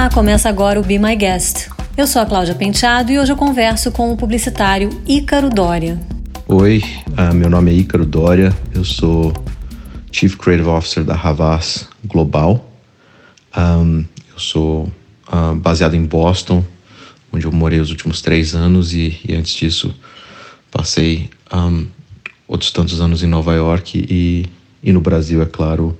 Olá, começa agora o Be My Guest. Eu sou a Cláudia Penteado e hoje eu converso com o publicitário Ícaro Dória. Oi, uh, meu nome é Ícaro Dória, eu sou Chief Creative Officer da Havas Global. Eu sou uh, baseado em Boston, onde eu morei os últimos três anos e, antes disso passei outros tantos anos em Nova York e, no Brasil, é claro,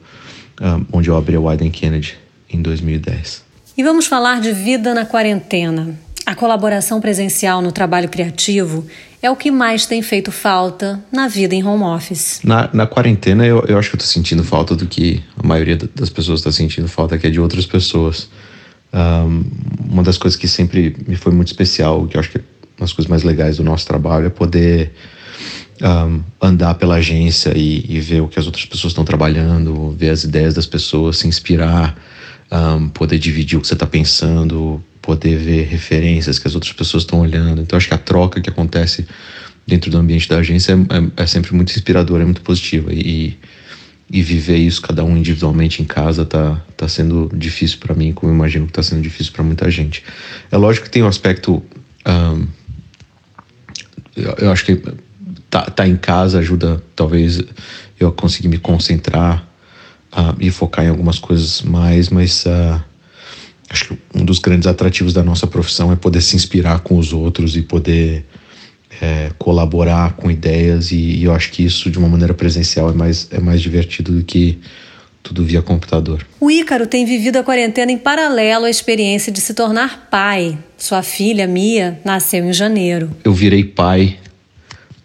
onde eu abri a Wyden Kennedy em 2010. E vamos falar de vida na quarentena. A colaboração presencial no trabalho criativo é o que mais tem feito falta na vida em home office. Na, na quarentena, eu, eu acho que eu tô sentindo falta do que a maioria das pessoas está sentindo falta, que é de outras pessoas. Um, uma das coisas que sempre me foi muito especial, que eu acho que é uma das coisas mais legais do nosso trabalho, é poder um, andar pela agência e, e, ver o que as outras pessoas estão trabalhando, ver as ideias das pessoas, se inspirar um, poder dividir o que você está pensando, poder ver referências que as outras pessoas estão olhando. Então, acho que a troca que acontece dentro do ambiente da agência é, é, é sempre muito inspiradora, é muito positiva. E, e viver isso cada um individualmente em casa tá, tá sendo difícil para mim, como eu imagino que tá sendo difícil para muita gente. É lógico que tem um aspecto. Um, eu, eu, acho que tá, tá em casa ajuda, talvez, eu conseguir me concentrar uh, e focar em algumas coisas mais, mas uh, acho que um dos grandes atrativos da nossa profissão é poder se inspirar com os outros e poder é, colaborar com ideias e, e, eu acho que isso de uma maneira presencial é mais, é mais divertido do que tudo via computador. O Ícaro tem vivido a quarentena em paralelo à experiência de se tornar pai. Sua filha, Mia, nasceu em janeiro. Eu virei pai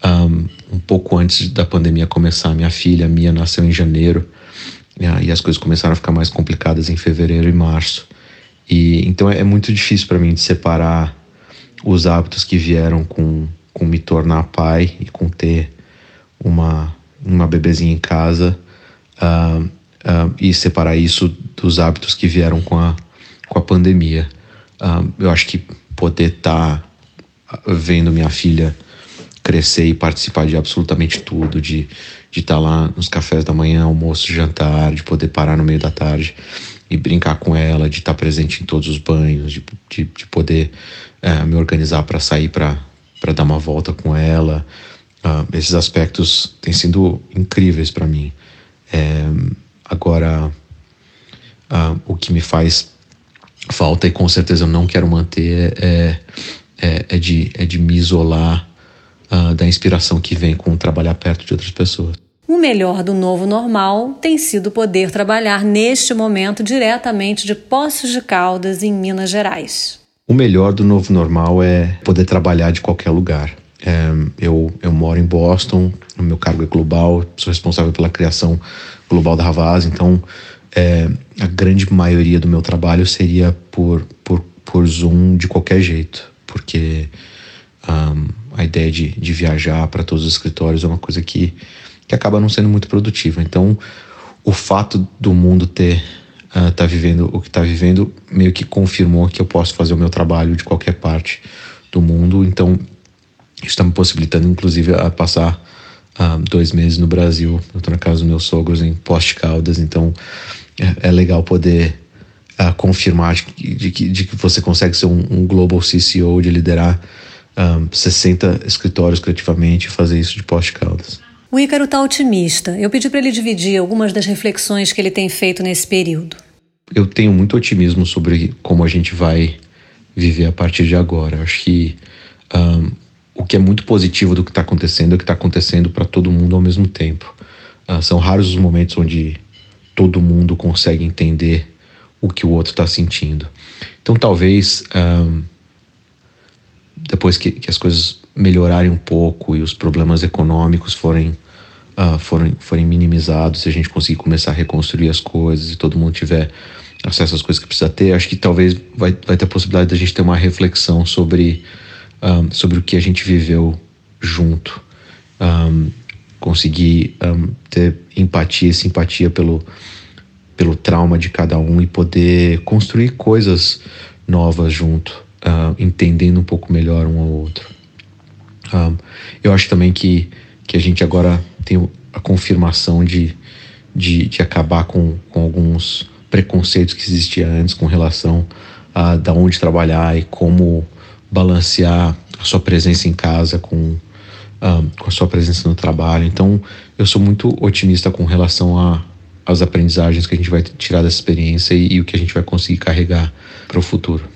um, um pouco antes da pandemia começar. Minha filha, Mia, nasceu em janeiro. E as coisas começaram a ficar mais complicadas em fevereiro e março. E então é, é muito difícil para mim de separar os hábitos que vieram com, com me tornar pai e com ter uma, uma bebezinha em casa uh, uh, e separar isso dos hábitos que vieram com a, com a pandemia. Uh, eu acho que poder estar tá vendo minha filha crescer e participar de absolutamente tudo, de de estar tá lá nos cafés da manhã, almoço, jantar, de poder parar no meio da tarde e brincar com ela, de estar tá presente em todos os banhos, de, de, de poder é, me organizar para sair para dar uma volta com ela. Uh, esses aspectos têm sido incríveis para mim. É, agora, uh, o que me faz falta e com certeza eu não quero manter é, é, é de, é de me isolar uh, da inspiração que vem com trabalhar perto de outras pessoas. O melhor do novo normal tem sido poder trabalhar neste momento diretamente de Poços de Caldas, em Minas Gerais. O melhor do novo normal é poder trabalhar de qualquer lugar. É, eu, eu moro em Boston, o meu cargo é global, sou responsável pela criação global da Havas, então é, a grande maioria do meu trabalho seria por, por, por Zoom de qualquer jeito, porque um, a ideia de, de viajar para todos os escritórios é uma coisa que que acaba não sendo muito produtiva. Então, o fato do mundo ter uh, tá vivendo o que está vivendo meio que confirmou que eu posso fazer o meu trabalho de qualquer parte do mundo. Então, isso está me possibilitando, inclusive, a passar uh, dois meses no Brasil. Eu estou na casa dos meus sogros em Poste Caldas, então é, é legal poder uh, confirmar de que, de, que, de que, você consegue ser um, um global CCO, de liderar um, 60 escritórios criativamente e fazer isso de Poste Caldas. O Ícaro está otimista. Eu pedi para ele dividir algumas das reflexões que ele tem feito nesse período. Eu tenho muito otimismo sobre como a gente vai viver a partir de agora. Acho que um, o que é muito positivo do que está acontecendo é o que está acontecendo para todo mundo ao mesmo tempo. Uh, são raros os momentos onde todo mundo consegue entender o que o outro está sentindo. Então, talvez um, depois que, que, as coisas melhorarem um pouco e os problemas econômicos forem uh, forem, forem minimizados, se a gente conseguir começar a reconstruir as coisas e todo mundo tiver acesso às coisas que precisa ter, acho que talvez vai, vai ter a possibilidade da gente ter uma reflexão sobre, um, ah, sobre o que a gente viveu junto. Um, conseguir um, ter empatia e simpatia pelo, pelo trauma de cada um e poder construir coisas novas junto, uh, entendendo um pouco melhor um ao outro. Eu acho também que, que a gente agora tem a confirmação de, de, de acabar com, com alguns preconceitos que existiam antes com relação uh, da onde trabalhar e como balancear a sua presença em casa com, com a sua presença no trabalho. Então, eu sou muito otimista com relação a as aprendizagens que a gente vai tirar dessa experiência e, e o que a gente vai conseguir carregar para o futuro.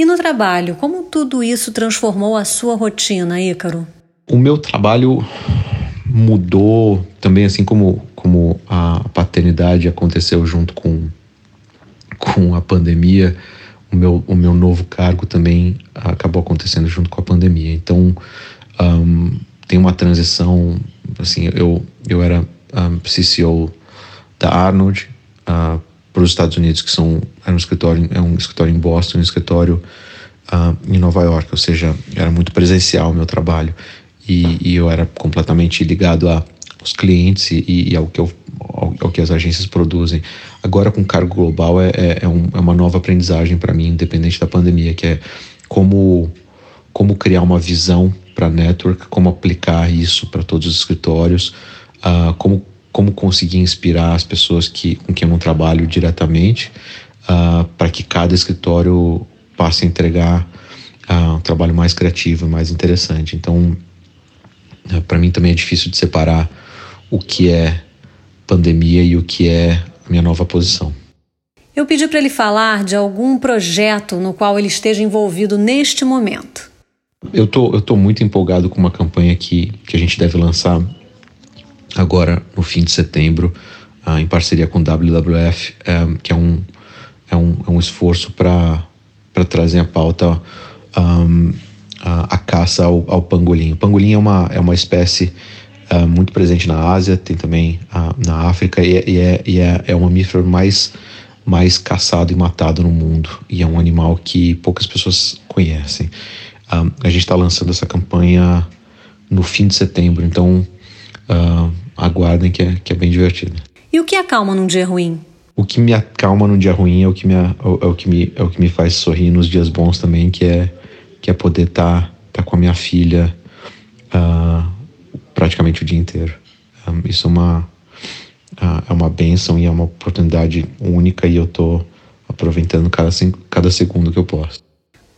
E no trabalho, como tudo isso transformou a sua rotina, Ícaro? O meu trabalho mudou também, assim como, como a paternidade aconteceu junto com, com a pandemia, o meu, o meu novo cargo também acabou acontecendo junto com a pandemia. Então, um, tem uma transição, assim, eu, eu era um, CCO da Arnold uh, para os Estados Unidos, que são, era um escritório, é um escritório em Boston, um escritório uh, em Nova York, ou seja, era muito presencial o meu trabalho e, e eu era completamente ligado aos clientes e, e ao, que eu, ao, ao, que as agências produzem. Agora, com cargo global, é, é, é, um, é uma nova aprendizagem para mim, independente da pandemia, que é como, como criar uma visão para network, como aplicar isso para todos os escritórios, uh, como, como conseguir inspirar as pessoas que, com quem eu não trabalho diretamente, uh, para que cada escritório passe a entregar uh, um trabalho mais criativo, mais interessante. Então, né, para mim também é difícil de separar o que é pandemia e o que é a minha nova posição. Eu pedi para ele falar de algum projeto no qual ele esteja envolvido neste momento. Eu tô, eu tô muito empolgado com uma campanha que, que a gente deve lançar agora no fim de setembro, uh, em parceria com o WWF, um, eh, que é um, é um, é um esforço para trazer a pauta um, a, a caça ao, ao, pangolim. O pangolim é uma, é uma espécie uh, muito presente na Ásia, tem também uh, na África, e, e, é, e é, é o mamífero mais, mais caçado e matado no mundo. E é um animal que poucas pessoas conhecem. Uh, a gente está lançando essa campanha no fim de setembro, então aguardem que é, que é bem divertido. E o que acalma num dia ruim? O que me acalma num dia ruim é o que me, é o que me, é o que me faz sorrir nos dias bons também, que é que é poder estar tá, tá com a minha filha uh, praticamente o dia inteiro. Um, ah, isso é uma, uh, é uma benção e é uma oportunidade única e eu estou aproveitando cada, cada segundo que eu posso.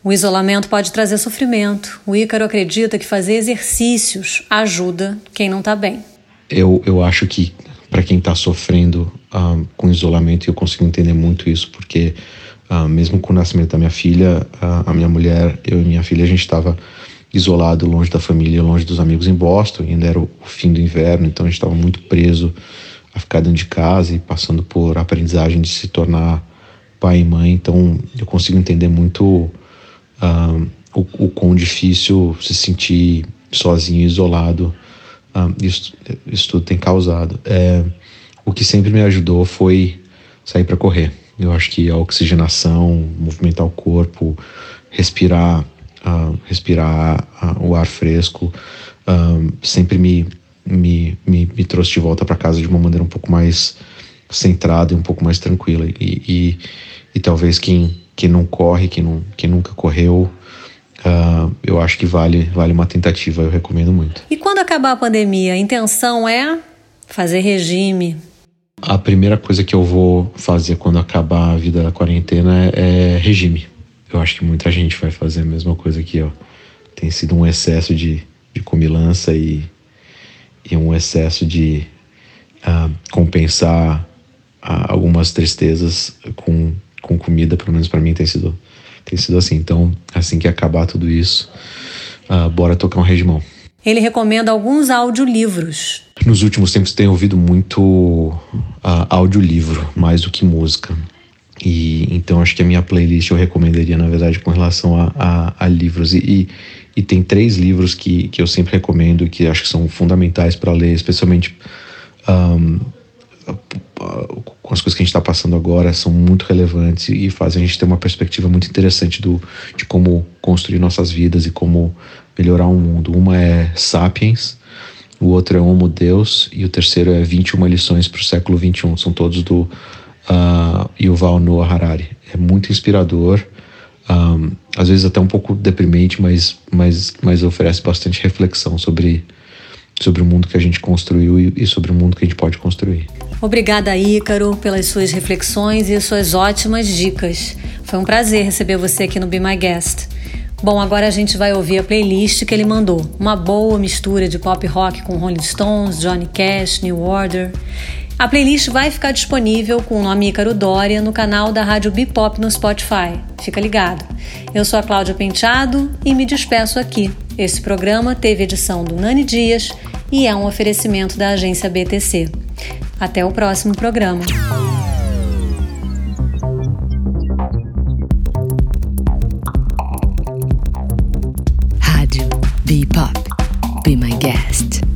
O isolamento pode trazer sofrimento. O Ícaro acredita que fazer exercícios ajuda quem não está bem. Eu, eu acho que para quem está sofrendo uh, com isolamento, eu consigo entender muito isso, porque ah, mesmo com o nascimento da minha filha, a, a minha mulher, eu e minha filha, a gente estava isolado, longe da família, longe dos amigos em Boston, ainda era o fim do inverno, então a gente estava muito preso a ficar dentro de casa e passando por aprendizagem de se tornar pai e mãe. Então eu consigo entender muito uh, o, o quão difícil se sentir sozinho, isolado, uh, isso, isso tudo tem causado. É, o que sempre me ajudou foi sair para correr. Eu acho que a oxigenação, movimentar o corpo, respirar, uh, respirar uh, o ar fresco, sempre me, me, me, me, trouxe de volta para casa de uma maneira um pouco mais centrada e um pouco mais tranquila. E, e, e talvez quem, quem não corre, quem, não, quem nunca correu, eu acho que vale, vale uma tentativa, eu recomendo muito. E quando acabar a pandemia, a intenção é fazer regime, a primeira coisa que eu vou fazer quando acabar a vida da quarentena é, regime. Eu acho que muita gente vai fazer a mesma coisa que eu. Tem sido um excesso de, de comilança e, e um excesso de uh, compensar uh, algumas tristezas com, com comida, pelo menos para mim tem sido, tem sido assim. Então, assim que acabar tudo isso, uh, bora tocar um regimão. Ele recomenda alguns audiolivros. Nos últimos tempos tenho ouvido muito uh, audiolivro, mais do que música. E então acho que a minha playlist eu recomendaria, na verdade, com relação a, a, a livros. E, e, e, tem três livros que, que eu sempre recomendo, que acho que são fundamentais para ler, especialmente um, com as coisas que a gente está passando agora, são muito relevantes e fazem a gente ter uma perspectiva muito interessante do, de como construir nossas vidas e como melhorar o mundo. Uma é Sapiens, o outro é Homo Deus e o terceiro é 21 lições para o século 21. São todos do uh, Yuval Noah Harari. É muito inspirador, um, às vezes até um pouco deprimente, mas, mas, mas oferece bastante reflexão sobre, sobre o mundo que a gente construiu e, e sobre o mundo que a gente pode construir. Obrigada, Ícaro, pelas suas reflexões e suas ótimas dicas. Foi um prazer receber você aqui no Be My Guest. Bom, agora a gente vai ouvir a playlist que ele mandou. Uma boa mistura de pop rock com Rolling Stones, Johnny Cash, New Order. A playlist vai ficar disponível com o nome Ícaro Dória no canal da Rádio Bipop no Spotify. Fica ligado. Eu sou a Cláudia Penteado e me despeço aqui. Esse programa teve edição do Nani Dias e é um oferecimento da agência BTC. Até o próximo programa. Rádio. Be Bipop. Be my guest.